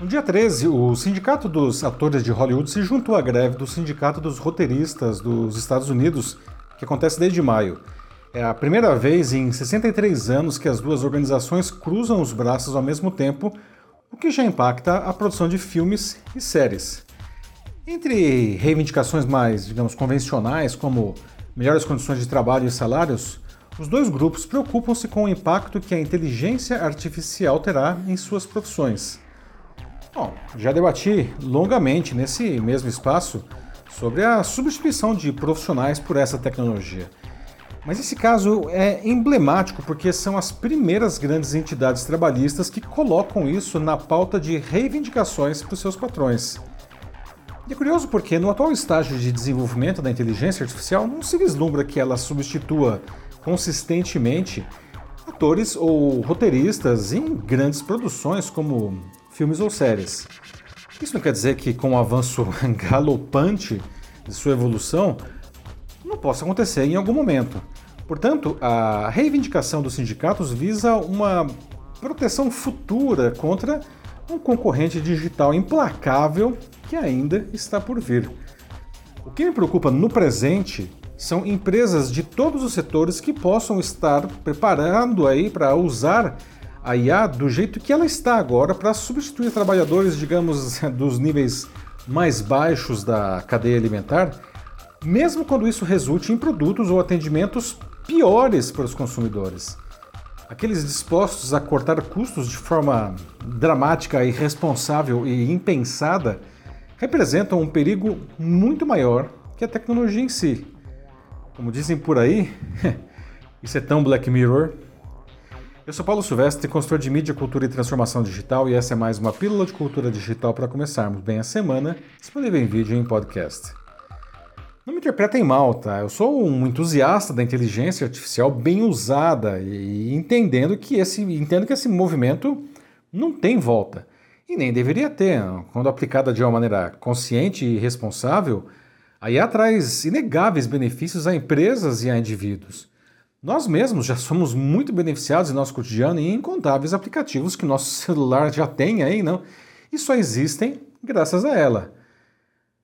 No dia 13, o Sindicato dos Atores de Hollywood se juntou à greve do Sindicato dos Roteiristas dos Estados Unidos, que acontece desde maio. É a primeira vez em 63 anos que as duas organizações cruzam os braços ao mesmo tempo, o que já impacta a produção de filmes e séries. Entre reivindicações mais, digamos, convencionais, como melhores condições de trabalho e salários, os dois grupos preocupam-se com o impacto que a inteligência artificial terá em suas profissões. Bom, já debati longamente nesse mesmo espaço sobre a substituição de profissionais por essa tecnologia. Mas esse caso é emblemático porque são as primeiras grandes entidades trabalhistas que colocam isso na pauta de reivindicações para os seus patrões. E é curioso porque no atual estágio de desenvolvimento da inteligência artificial não se vislumbra que ela substitua consistentemente atores ou roteiristas em grandes produções como filmes ou séries. Isso não quer dizer que, com o avanço galopante de sua evolução, não possa acontecer em algum momento. Portanto, a reivindicação dos sindicatos visa uma proteção futura contra um concorrente digital implacável que ainda está por vir. O que me preocupa no presente são empresas de todos os setores que possam estar preparando aí para usar a IA do jeito que ela está agora para substituir trabalhadores, digamos, dos níveis mais baixos da cadeia alimentar, mesmo quando isso resulte em produtos ou atendimentos piores para os consumidores. Aqueles dispostos a cortar custos de forma dramática, irresponsável e impensada representam um perigo muito maior que a tecnologia em si. Como dizem por aí, isso é tão Black Mirror eu sou Paulo Silvestre, consultor de mídia, cultura e transformação digital, e essa é mais uma pílula de cultura digital para começarmos bem a semana, disponível em vídeo e em podcast. Não me interpretem mal, tá? Eu sou um entusiasta da inteligência artificial bem usada e entendendo que esse, entendo que esse movimento não tem volta. E nem deveria ter. Quando aplicada de uma maneira consciente e responsável, a IA traz inegáveis benefícios a empresas e a indivíduos. Nós mesmos já somos muito beneficiados em nosso cotidiano em incontáveis aplicativos que nosso celular já tem aí, não? E só existem graças a ela.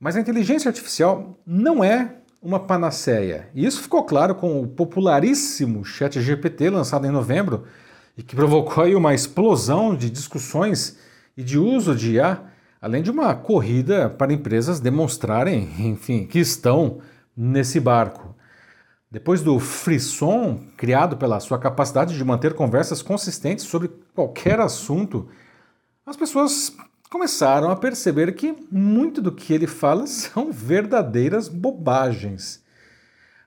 Mas a inteligência artificial não é uma panaceia. E isso ficou claro com o popularíssimo ChatGPT lançado em novembro e que provocou aí uma explosão de discussões e de uso de IA, além de uma corrida para empresas demonstrarem, enfim, que estão nesse barco. Depois do frisson criado pela sua capacidade de manter conversas consistentes sobre qualquer assunto, as pessoas começaram a perceber que muito do que ele fala são verdadeiras bobagens.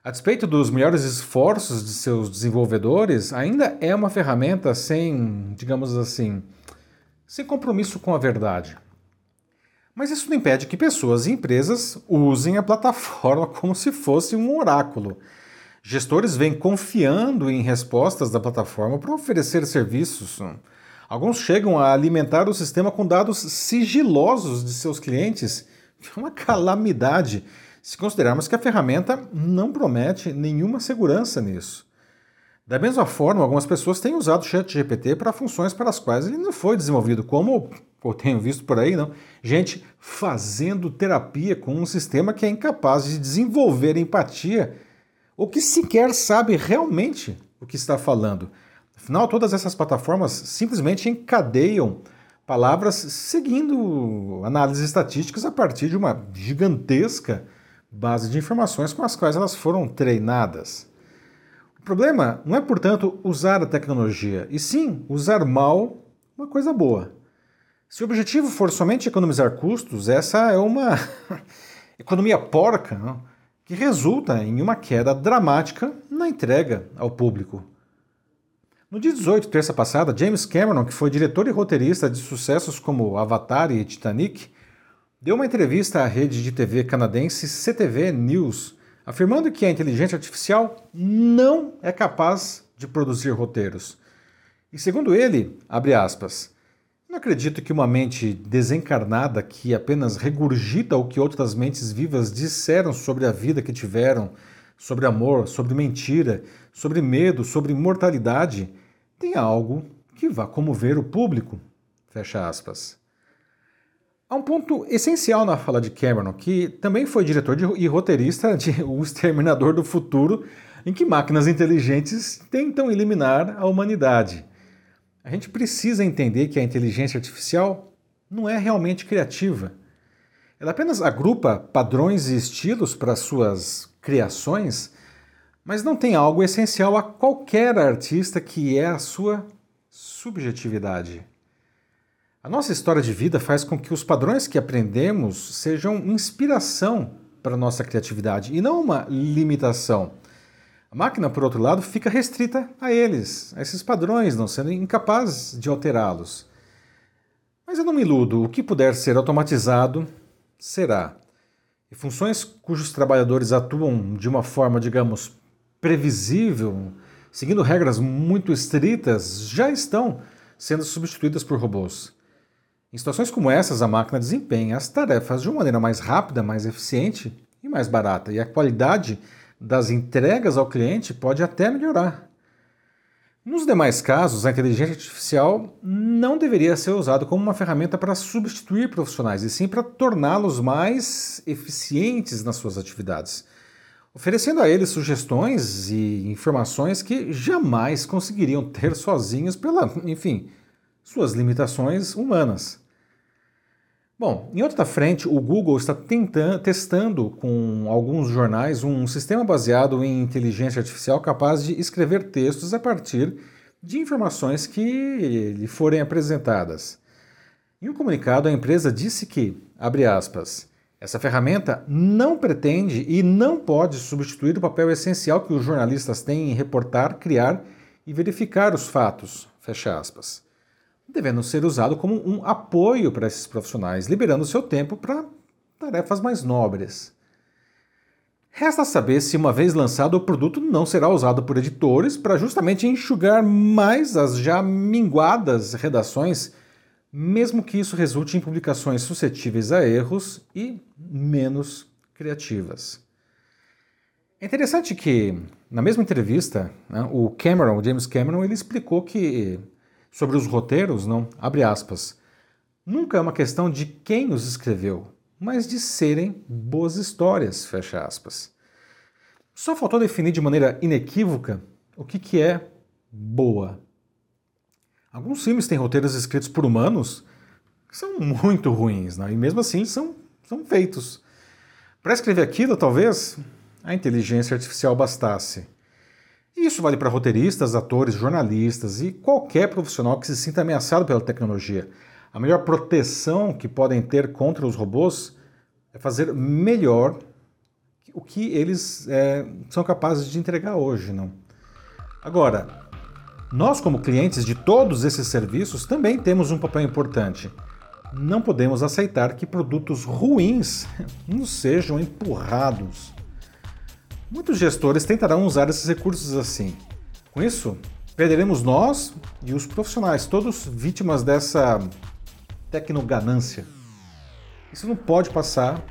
A despeito dos melhores esforços de seus desenvolvedores, ainda é uma ferramenta sem, digamos assim, sem compromisso com a verdade. Mas isso não impede que pessoas e empresas usem a plataforma como se fosse um oráculo Gestores vêm confiando em respostas da plataforma para oferecer serviços. Alguns chegam a alimentar o sistema com dados sigilosos de seus clientes. É uma calamidade se considerarmos que a ferramenta não promete nenhuma segurança nisso. Da mesma forma, algumas pessoas têm usado o ChatGPT para funções para as quais ele não foi desenvolvido, como eu tenho visto por aí, não? Gente fazendo terapia com um sistema que é incapaz de desenvolver empatia ou que sequer sabe realmente o que está falando. Afinal, todas essas plataformas simplesmente encadeiam palavras seguindo análises estatísticas a partir de uma gigantesca base de informações com as quais elas foram treinadas. O problema não é, portanto, usar a tecnologia, e sim usar mal uma coisa boa. Se o objetivo for somente economizar custos, essa é uma economia porca. Não? Que resulta em uma queda dramática na entrega ao público. No dia 18, terça passada, James Cameron, que foi diretor e roteirista de sucessos como Avatar e Titanic, deu uma entrevista à rede de TV canadense CTV News, afirmando que a inteligência artificial não é capaz de produzir roteiros. E segundo ele, abre aspas, não acredito que uma mente desencarnada que apenas regurgita o que outras mentes vivas disseram sobre a vida que tiveram, sobre amor, sobre mentira, sobre medo, sobre imortalidade, tenha algo que vá comover o público. Fecha aspas. Há um ponto essencial na fala de Cameron, que também foi diretor de, e roteirista de O Exterminador do Futuro, em que máquinas inteligentes tentam eliminar a humanidade. A gente precisa entender que a inteligência artificial não é realmente criativa. Ela apenas agrupa padrões e estilos para suas criações, mas não tem algo essencial a qualquer artista que é a sua subjetividade. A nossa história de vida faz com que os padrões que aprendemos sejam inspiração para a nossa criatividade e não uma limitação. A máquina, por outro lado, fica restrita a eles, a esses padrões, não sendo incapaz de alterá-los. Mas eu não me iludo, o que puder ser automatizado, será. E funções cujos trabalhadores atuam de uma forma, digamos, previsível, seguindo regras muito estritas, já estão sendo substituídas por robôs. Em situações como essas, a máquina desempenha as tarefas de uma maneira mais rápida, mais eficiente e mais barata, e a qualidade das entregas ao cliente pode até melhorar. Nos demais casos, a inteligência artificial não deveria ser usada como uma ferramenta para substituir profissionais, e sim para torná-los mais eficientes nas suas atividades, oferecendo a eles sugestões e informações que jamais conseguiriam ter sozinhos pela, enfim, suas limitações humanas. Bom, em outra frente, o Google está tentando, testando com alguns jornais um sistema baseado em inteligência artificial capaz de escrever textos a partir de informações que lhe forem apresentadas. Em um comunicado, a empresa disse que, abre aspas, essa ferramenta não pretende e não pode substituir o papel essencial que os jornalistas têm em reportar, criar e verificar os fatos, fecha aspas devendo ser usado como um apoio para esses profissionais, liberando seu tempo para tarefas mais nobres. Resta saber se, uma vez lançado, o produto não será usado por editores para justamente enxugar mais as já minguadas redações, mesmo que isso resulte em publicações suscetíveis a erros e menos criativas. É interessante que, na mesma entrevista, né, o Cameron, o James Cameron, ele explicou que Sobre os roteiros, não, abre aspas. Nunca é uma questão de quem os escreveu, mas de serem boas histórias, fecha aspas. Só faltou definir de maneira inequívoca o que, que é boa. Alguns filmes têm roteiros escritos por humanos que são muito ruins, né? e mesmo assim são, são feitos. Para escrever aquilo, talvez a inteligência artificial bastasse. Isso vale para roteiristas, atores, jornalistas e qualquer profissional que se sinta ameaçado pela tecnologia. A melhor proteção que podem ter contra os robôs é fazer melhor o que eles é, são capazes de entregar hoje. Não? Agora, nós, como clientes de todos esses serviços, também temos um papel importante. Não podemos aceitar que produtos ruins nos sejam empurrados Muitos gestores tentarão usar esses recursos assim. Com isso, perderemos nós e os profissionais, todos vítimas dessa tecnoganância. Isso não pode passar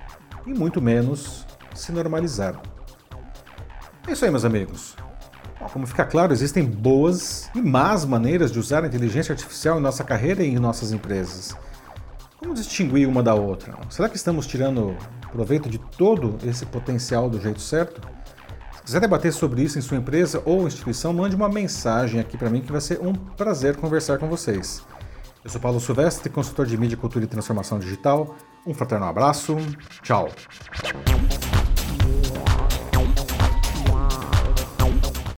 e muito menos se normalizar. É isso aí, meus amigos. Como fica claro, existem boas e más maneiras de usar a inteligência artificial em nossa carreira e em nossas empresas. Como distinguir uma da outra? Será que estamos tirando proveito de todo esse potencial do jeito certo? quiser debater sobre isso em sua empresa ou instituição, mande uma mensagem aqui para mim que vai ser um prazer conversar com vocês. Eu sou Paulo Silvestre, consultor de mídia, cultura e transformação digital. Um fraternal abraço. Tchau.